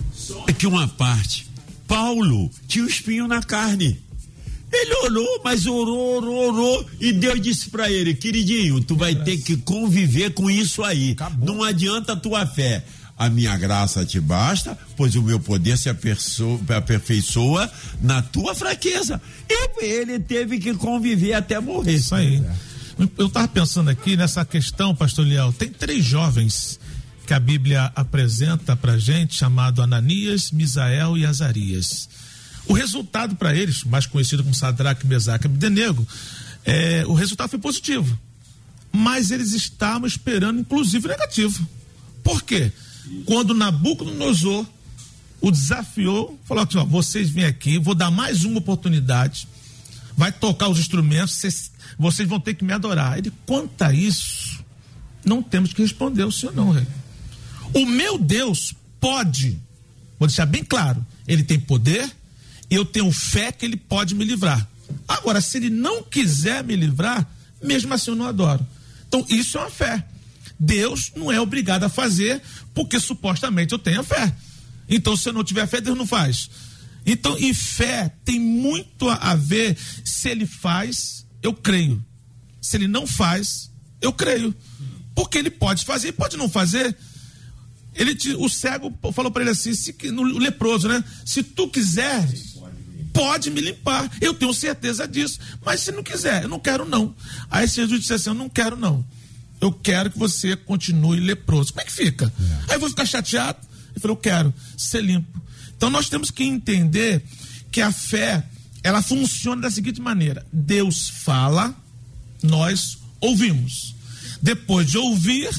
Aqui uma parte. Paulo tinha um espinho na carne. Ele orou, mas orou, orou, orou. E Deus disse para ele: queridinho, tu vai ter que conviver com isso aí. Acabou. Não adianta a tua fé. A minha graça te basta, pois o meu poder se aperfeiçoa, na tua fraqueza. E ele teve que conviver até morrer. Isso aí. Eu estava pensando aqui nessa questão, pastor Liel. Tem três jovens que a Bíblia apresenta pra gente, chamado Ananias, Misael e Azarias. O resultado para eles, mais conhecido como Sadraque, Mesaque e Abdenego, é, o resultado foi positivo. Mas eles estavam esperando, inclusive, negativo. Por quê? Quando Nabucodonosor o desafiou, falou assim: ó, vocês vêm aqui, vou dar mais uma oportunidade, vai tocar os instrumentos, vocês, vocês vão ter que me adorar. Ele, quanto a isso, não temos que responder o senhor, não, rei. O meu Deus pode, vou deixar bem claro, ele tem poder, eu tenho fé que ele pode me livrar. Agora, se ele não quiser me livrar, mesmo assim eu não adoro. Então, isso é uma fé. Deus não é obrigado a fazer porque supostamente eu tenho fé. Então, se eu não tiver fé, Deus não faz. Então, e fé tem muito a ver se ele faz, eu creio. Se ele não faz, eu creio. Porque ele pode fazer e pode não fazer. Ele o cego falou para ele assim, se, no, o leproso, né? Se tu quiseres, pode me limpar. Eu tenho certeza disso. Mas se não quiser, eu não quero não. Aí Jesus disse assim, eu não quero não. Eu quero que você continue leproso. Como é que fica? Aí eu vou ficar chateado. Ele falou, eu quero ser limpo. Então nós temos que entender que a fé, ela funciona da seguinte maneira: Deus fala, nós ouvimos. Depois de ouvir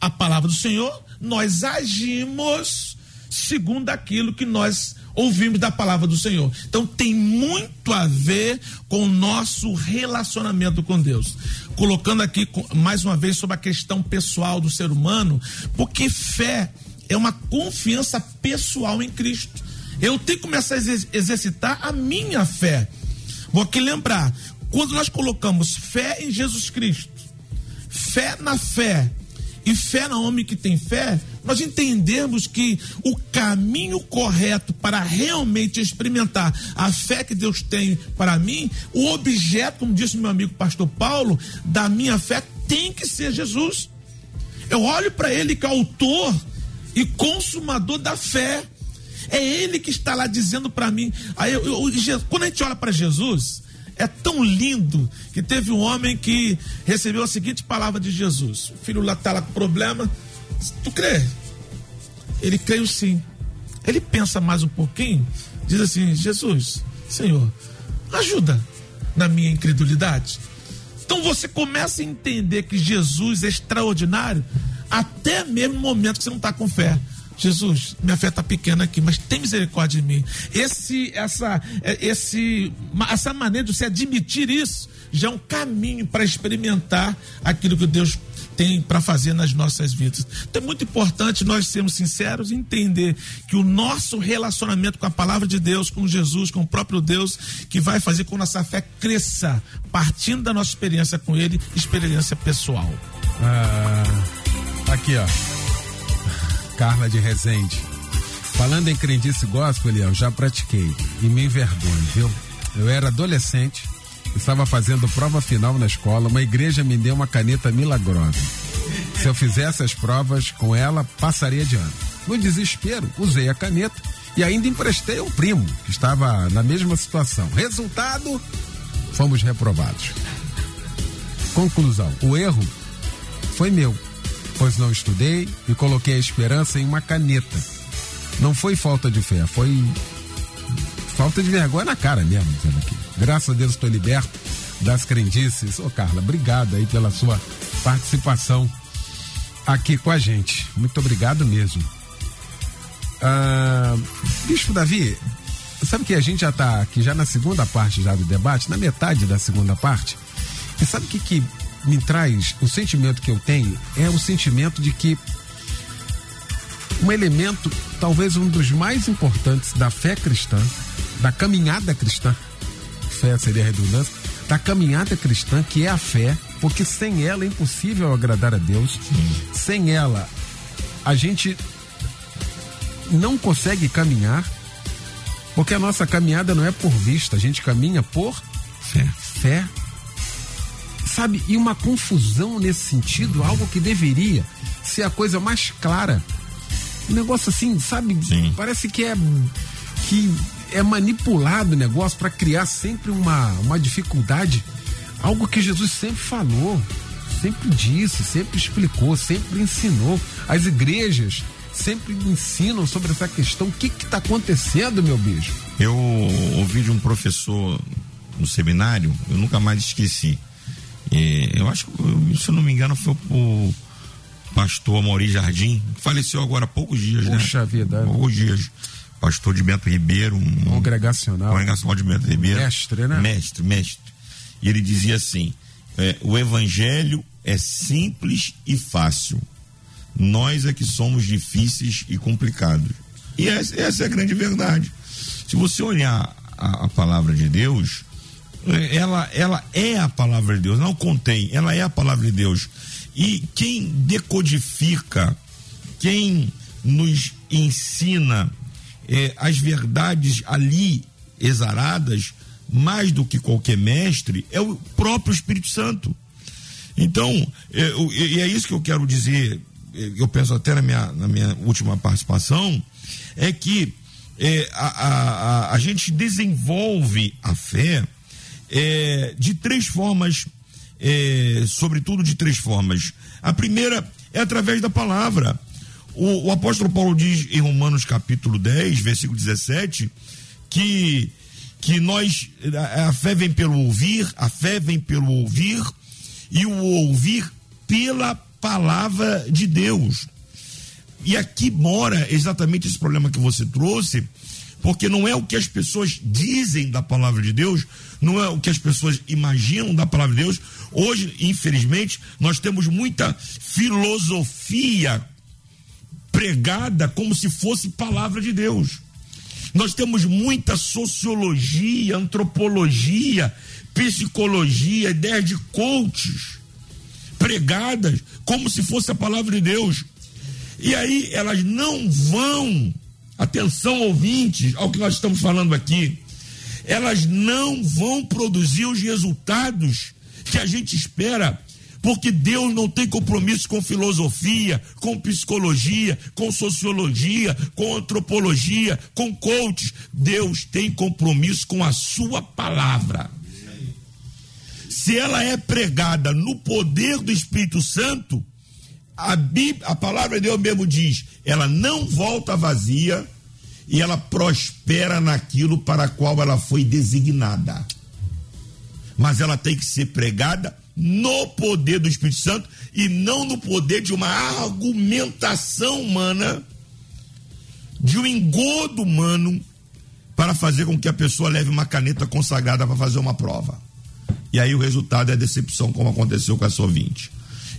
a palavra do Senhor, nós agimos segundo aquilo que nós ouvimos da palavra do Senhor. Então tem muito a ver com o nosso relacionamento com Deus. Colocando aqui mais uma vez sobre a questão pessoal do ser humano, porque fé é uma confiança pessoal em Cristo. Eu tenho que começar a exer- exercitar a minha fé. Vou aqui lembrar, quando nós colocamos fé em Jesus Cristo, fé na fé e fé no homem que tem fé, nós entendemos que o caminho correto para realmente experimentar a fé que Deus tem para mim, o objeto, como disse meu amigo pastor Paulo, da minha fé tem que ser Jesus. Eu olho para ele que é autor e consumador da fé. É ele que está lá dizendo para mim. Aí eu- eu- quando a gente olha para Jesus, é tão lindo que teve um homem que recebeu a seguinte palavra de Jesus: o filho lá está lá com problema. Tu crê? Ele creu sim. Ele pensa mais um pouquinho, diz assim: Jesus, Senhor, ajuda na minha incredulidade. Então você começa a entender que Jesus é extraordinário até mesmo no momento que você não está com fé. Jesus, minha fé está pequena aqui, mas tem misericórdia de mim. Esse, essa, esse, essa maneira de você admitir isso já é um caminho para experimentar aquilo que Deus tem para fazer nas nossas vidas. Então é muito importante nós sermos sinceros e entender que o nosso relacionamento com a palavra de Deus, com Jesus, com o próprio Deus, que vai fazer com que nossa fé cresça, partindo da nossa experiência com Ele, experiência pessoal. Ah, aqui, ó. Carla de Rezende. Falando em crendice gospel, Eliel, já pratiquei e me envergonho, viu? Eu era adolescente Estava fazendo prova final na escola, uma igreja me deu uma caneta milagrosa. Se eu fizesse as provas com ela, passaria de ano. No desespero, usei a caneta e ainda emprestei ao primo, que estava na mesma situação. Resultado: fomos reprovados. Conclusão: o erro foi meu, pois não estudei e coloquei a esperança em uma caneta. Não foi falta de fé, foi falta de vergonha na cara mesmo, dizendo aqui. Graças a Deus estou liberto das crendices. Ô Carla, obrigado aí pela sua participação aqui com a gente. Muito obrigado mesmo. Ah, Bispo Davi, sabe que a gente já está aqui já na segunda parte já do debate, na metade da segunda parte. E sabe o que, que me traz o sentimento que eu tenho? É o sentimento de que um elemento, talvez um dos mais importantes da fé cristã, da caminhada cristã, fé seria redundância, da caminhada cristã, que é a fé, porque sem ela é impossível agradar a Deus. Sem ela, a gente não consegue caminhar, porque a nossa caminhada não é por vista, a gente caminha por fé. Fé. Sabe, e uma confusão nesse sentido, algo que deveria ser a coisa mais clara. Um negócio assim, sabe? Sim. Parece que é que é manipulado o negócio para criar sempre uma, uma dificuldade. Algo que Jesus sempre falou, sempre disse, sempre explicou, sempre ensinou. As igrejas sempre ensinam sobre essa questão. O que está acontecendo, meu beijo? Eu ouvi de um professor no seminário, eu nunca mais esqueci. eu acho que, se eu não me engano, foi o pastor Mauri Jardim, que faleceu agora há poucos dias, Puxa né? Vida. Poucos dias pastor de Bento Ribeiro, um congregacional, congregacional de Bento Ribeiro, mestre, né? Mestre, mestre. E ele dizia assim: é, o evangelho é simples e fácil. Nós é que somos difíceis e complicados. E essa, essa é a grande verdade. Se você olhar a, a, palavra de Deus, é, ela, ela é a palavra de Deus, não contém, ela é a palavra de Deus. E quem decodifica, quem nos ensina é, as verdades ali exaradas, mais do que qualquer mestre, é o próprio Espírito Santo. Então, é, e é, isso que eu quero dizer, é, eu penso até na minha, na minha última participação, é que a, a, a, gente desenvolve a fé de três formas, sobretudo de três formas. A primeira é através da palavra. O, o, apóstolo Paulo diz em Romanos capítulo 10, versículo 17, que, que nós, a, a fé vem pelo ouvir, a fé vem pelo ouvir, e o ouvir pela palavra de Deus. E aqui mora exatamente esse problema que você trouxe, porque não é o que as pessoas dizem da palavra de Deus, não é o que as pessoas imaginam da palavra de Deus. Hoje, infelizmente, nós temos muita filosofia pregada como se fosse palavra de Deus. Nós temos muita sociologia, antropologia, psicologia, ideias de coaches pregadas como se fosse a palavra de Deus. E aí elas não vão, atenção ouvintes, ao que nós estamos falando aqui, elas não vão produzir os resultados que a gente espera porque Deus não tem compromisso com filosofia, com psicologia, com sociologia, com antropologia, com coaches. Deus tem compromisso com a sua palavra. Se ela é pregada no poder do Espírito Santo, a, Bíblia, a palavra de Deus mesmo diz: ela não volta vazia e ela prospera naquilo para qual ela foi designada. Mas ela tem que ser pregada no poder do Espírito Santo e não no poder de uma argumentação humana, de um engodo humano para fazer com que a pessoa leve uma caneta consagrada para fazer uma prova. E aí o resultado é a decepção, como aconteceu com essa ouvinte.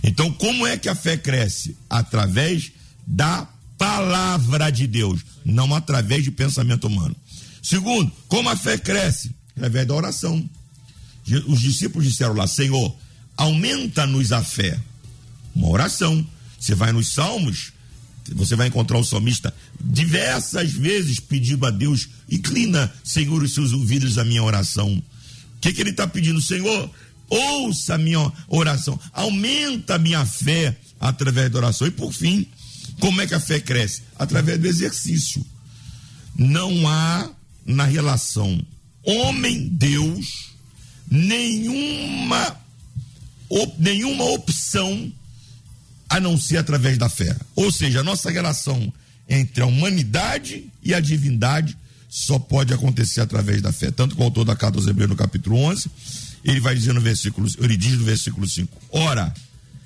Então, como é que a fé cresce? Através da palavra de Deus, não através de pensamento humano. Segundo, como a fé cresce? Através da oração. Os discípulos disseram lá: Senhor, aumenta-nos a fé. Uma oração. Você vai nos Salmos, você vai encontrar o salmista diversas vezes pedindo a Deus: inclina, Senhor, os seus ouvidos à minha oração. O que, que ele está pedindo? Senhor, ouça a minha oração, aumenta a minha fé através da oração. E por fim, como é que a fé cresce? Através do exercício. Não há na relação homem-Deus nenhuma, op, nenhuma opção a não ser através da fé. Ou seja, a nossa relação entre a humanidade e a divindade só pode acontecer através da fé. Tanto que o autor da carta aos Hebreus, no capítulo 11, ele vai dizer no versículo, ele diz no versículo 5: Ora,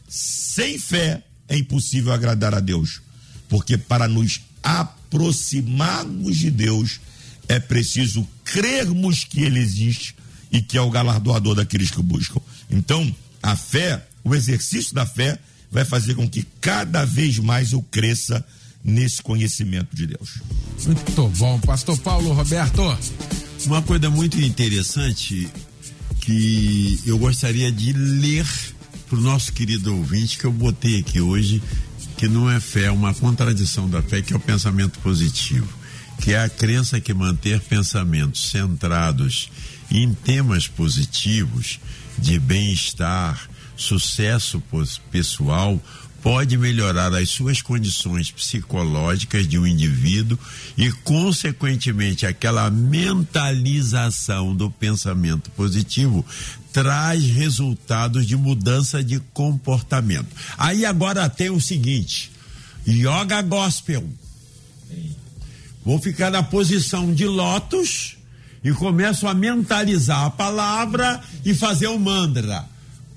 sem fé é impossível agradar a Deus, porque para nos aproximarmos de Deus é preciso crermos que Ele existe e que é o galardoador daqueles que o buscam. Então, a fé, o exercício da fé, vai fazer com que cada vez mais eu cresça nesse conhecimento de Deus. Muito bom, Pastor Paulo Roberto. Uma coisa muito interessante que eu gostaria de ler para o nosso querido ouvinte que eu botei aqui hoje, que não é fé, é uma contradição da fé, que é o pensamento positivo, que é a crença que manter pensamentos centrados em temas positivos de bem-estar, sucesso pessoal, pode melhorar as suas condições psicológicas de um indivíduo e, consequentemente, aquela mentalização do pensamento positivo traz resultados de mudança de comportamento. Aí agora tem o seguinte: yoga gospel. Vou ficar na posição de lótus e começo a mentalizar a palavra e fazer o mantra.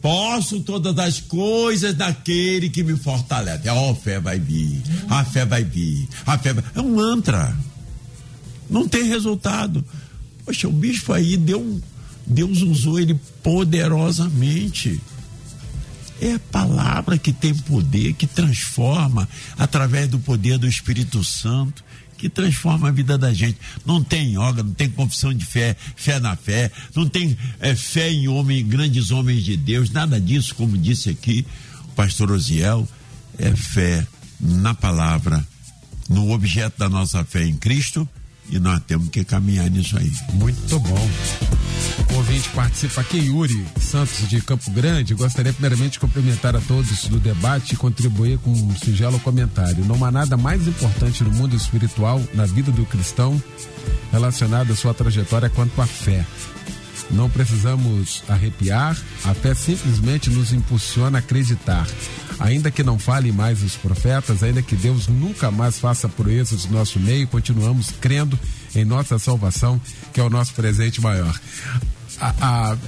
Posso todas as coisas daquele que me fortalece. A fé vai vir, a fé vai vir, a fé vai... É um mantra. Não tem resultado. Poxa, o bispo aí deu. Deus usou ele poderosamente. É a palavra que tem poder, que transforma através do poder do Espírito Santo que transforma a vida da gente. Não tem yoga, não tem confissão de fé, fé na fé, não tem é, fé em homem, grandes homens de Deus, nada disso, como disse aqui o pastor Osiel, é fé na palavra, no objeto da nossa fé em Cristo e nós temos que caminhar nisso aí. Muito bom. O ouvinte participa aqui, Yuri Santos de Campo Grande. Gostaria primeiramente de cumprimentar a todos do debate e contribuir com um singelo comentário. Não há nada mais importante no mundo espiritual, na vida do cristão, relacionado à sua trajetória quanto à fé. Não precisamos arrepiar, a fé simplesmente nos impulsiona a acreditar. Ainda que não fale mais os profetas, ainda que Deus nunca mais faça proezas do nosso meio, continuamos crendo em nossa salvação, que é o nosso presente maior.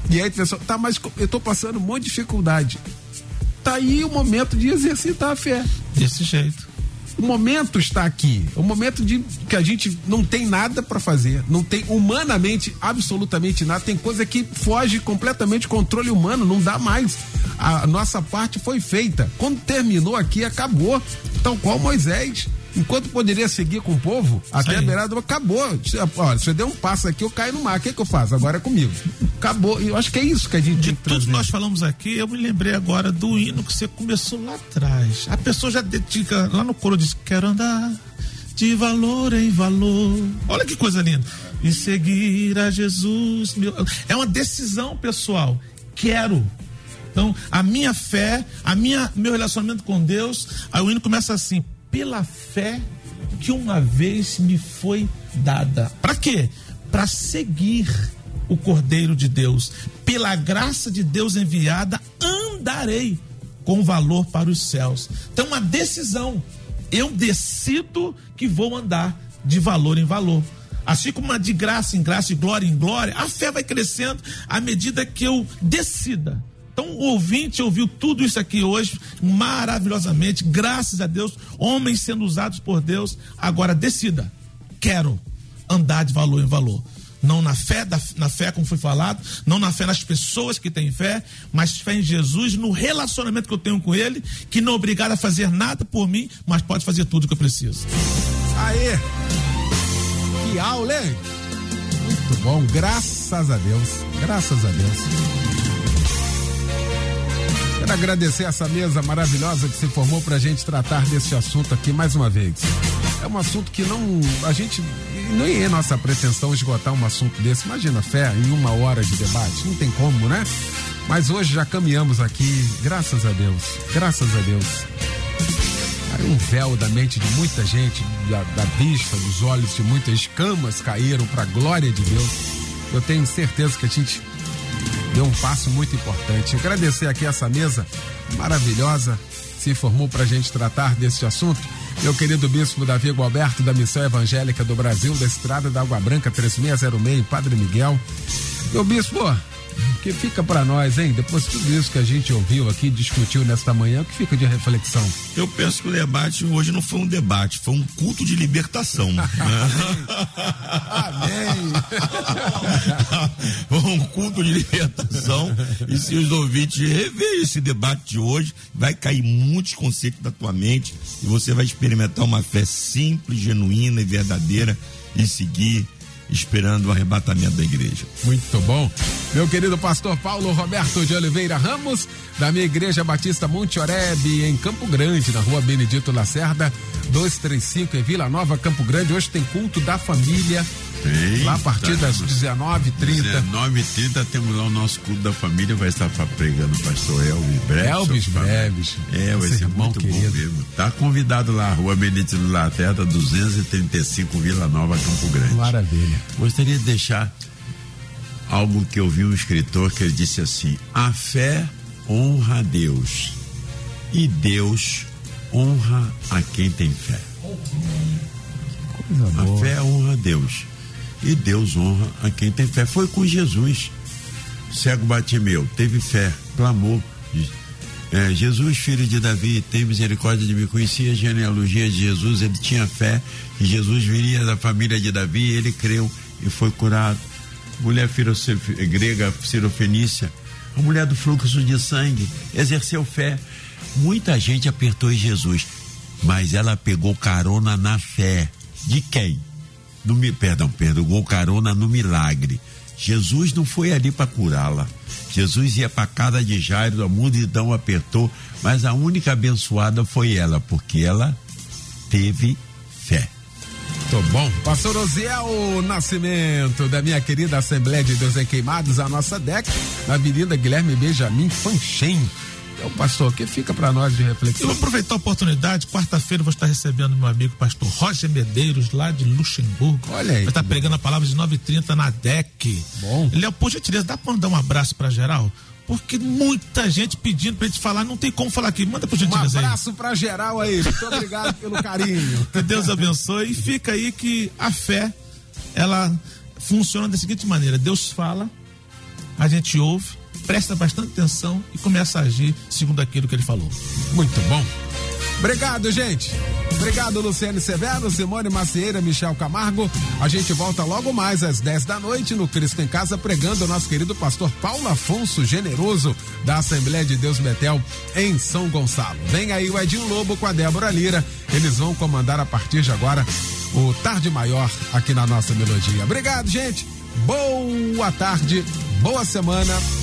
e aí, pessoal, tá, mas eu estou passando um monte de dificuldade. Tá aí o momento de exercitar a fé. Desse jeito o momento está aqui. O momento de que a gente não tem nada para fazer, não tem humanamente absolutamente nada. Tem coisa que foge completamente controle humano, não dá mais. A nossa parte foi feita. Quando terminou aqui, acabou. Tal qual Moisés. Enquanto poderia seguir com o povo, até a beirada acabou. Olha, você deu um passo aqui, eu caio no mar. O que, é que eu faço? Agora é comigo. Acabou. Eu acho que é isso que a gente De tudo nós falamos aqui, eu me lembrei agora do hino que você começou lá atrás. A pessoa já dedica, lá no coro diz: Quero andar de valor em valor. Olha que coisa linda. E seguir a Jesus. Meu... É uma decisão pessoal. Quero. Então, a minha fé, a minha, meu relacionamento com Deus, aí o hino começa assim: pela fé que uma vez me foi dada. Para quê? Para seguir o Cordeiro de Deus. Pela graça de Deus enviada, andarei com valor para os céus. Então, uma decisão. Eu decido que vou andar de valor em valor. Assim como uma de graça em graça, de glória em glória, a fé vai crescendo à medida que eu decida Então o ouvinte ouviu tudo isso aqui hoje maravilhosamente, graças a Deus, homens sendo usados por Deus. Agora decida, quero andar de valor em valor não na fé, da, na fé como foi falado, não na fé nas pessoas que têm fé, mas fé em Jesus, no relacionamento que eu tenho com Ele, que não é obrigado a fazer nada por mim, mas pode fazer tudo o que eu preciso. Aê! Que aula, hein? Muito bom, graças a Deus, graças a Deus. Quero agradecer essa mesa maravilhosa que se formou para a gente tratar desse assunto aqui mais uma vez. É um assunto que não. A gente. Nem é nossa pretensão esgotar um assunto desse. Imagina, fé, em uma hora de debate. Não tem como, né? Mas hoje já caminhamos aqui, graças a Deus. Graças a Deus. Aí um véu da mente de muita gente, da, da vista, dos olhos de muitas escamas caíram para a glória de Deus. Eu tenho certeza que a gente deu um passo muito importante. Agradecer aqui essa mesa maravilhosa se formou para a gente tratar desse assunto. Meu querido bispo Davi Gualberto, da Missão Evangélica do Brasil, da Estrada da Água Branca 3606, Padre Miguel. Meu bispo, que fica para nós, hein? Depois de tudo isso que a gente ouviu aqui, discutiu nesta manhã, o que fica de reflexão? Eu penso que o debate hoje não foi um debate, foi um culto de libertação. Amém. foi um culto de libertação. E se os ouvintes rever esse debate de hoje, vai cair muitos conceitos da tua mente e você vai experimentar uma fé simples, genuína e verdadeira e seguir esperando o arrebatamento da igreja. Muito bom. Meu querido pastor Paulo Roberto de Oliveira Ramos, da minha igreja Batista Monte Oreb, em Campo Grande, na rua Benedito Lacerda, 235, em Vila Nova, Campo Grande. Hoje tem culto da família. Eita, lá a partir das 19h30. 19h30 temos lá o nosso culto da família, vai estar pregando o pastor Elvis Breves. Elvis Breves. É, vai ser muito querido. bom mesmo. Tá convidado lá, Rua Benedito Lacerda, 235, Vila Nova, Campo Grande. Maravilha. Gostaria de deixar algo que eu vi um escritor que ele disse assim: a fé honra a Deus e Deus honra a quem tem fé. Coisa a boa. fé honra a Deus e Deus honra a quem tem fé. Foi com Jesus. Cego Batimeu teve fé, clamou. É, Jesus, filho de Davi, tem misericórdia de mim. Conhecia a genealogia de Jesus, ele tinha fé que Jesus viria da família de Davi, ele creu e foi curado. Mulher grega, Cirofenícia, a mulher do fluxo de sangue, exerceu fé. Muita gente apertou em Jesus, mas ela pegou carona na fé. De quem? No, perdão, pegou carona no milagre. Jesus não foi ali para curá-la. Jesus ia para casa de Jairo, a multidão apertou, mas a única abençoada foi ela, porque ela teve fé. Muito bom. Pastor Osiel Nascimento, da minha querida Assembleia de Deus em Queimados, a nossa DEC, na Avenida Guilherme Benjamin Fanchen. Então, pastor, o que fica para nós de reflexão? Eu vou aproveitar a oportunidade. Quarta-feira vou estar recebendo meu amigo pastor Roger Medeiros, lá de Luxemburgo. Olha aí. Vai estar pregando a palavra de 9h30 na DEC. Bom. Léo, por gentileza, dá para mandar um abraço para geral? Porque muita gente pedindo pra gente falar, não tem como falar aqui. Manda por gentileza Um abraço aí. pra geral aí. Muito obrigado pelo carinho. Que Deus abençoe. E fica aí que a fé, ela funciona da seguinte maneira: Deus fala, a gente ouve, presta bastante atenção e começa a agir segundo aquilo que ele falou. Muito bom. Obrigado, gente. Obrigado, Luciane Severo, Simone Macieira, Michel Camargo. A gente volta logo mais às 10 da noite no Cristo em Casa, pregando o nosso querido pastor Paulo Afonso Generoso, da Assembleia de Deus Betel, em São Gonçalo. Vem aí o Edinho Lobo com a Débora Lira. Eles vão comandar a partir de agora o Tarde Maior aqui na nossa melodia. Obrigado, gente. Boa tarde, boa semana.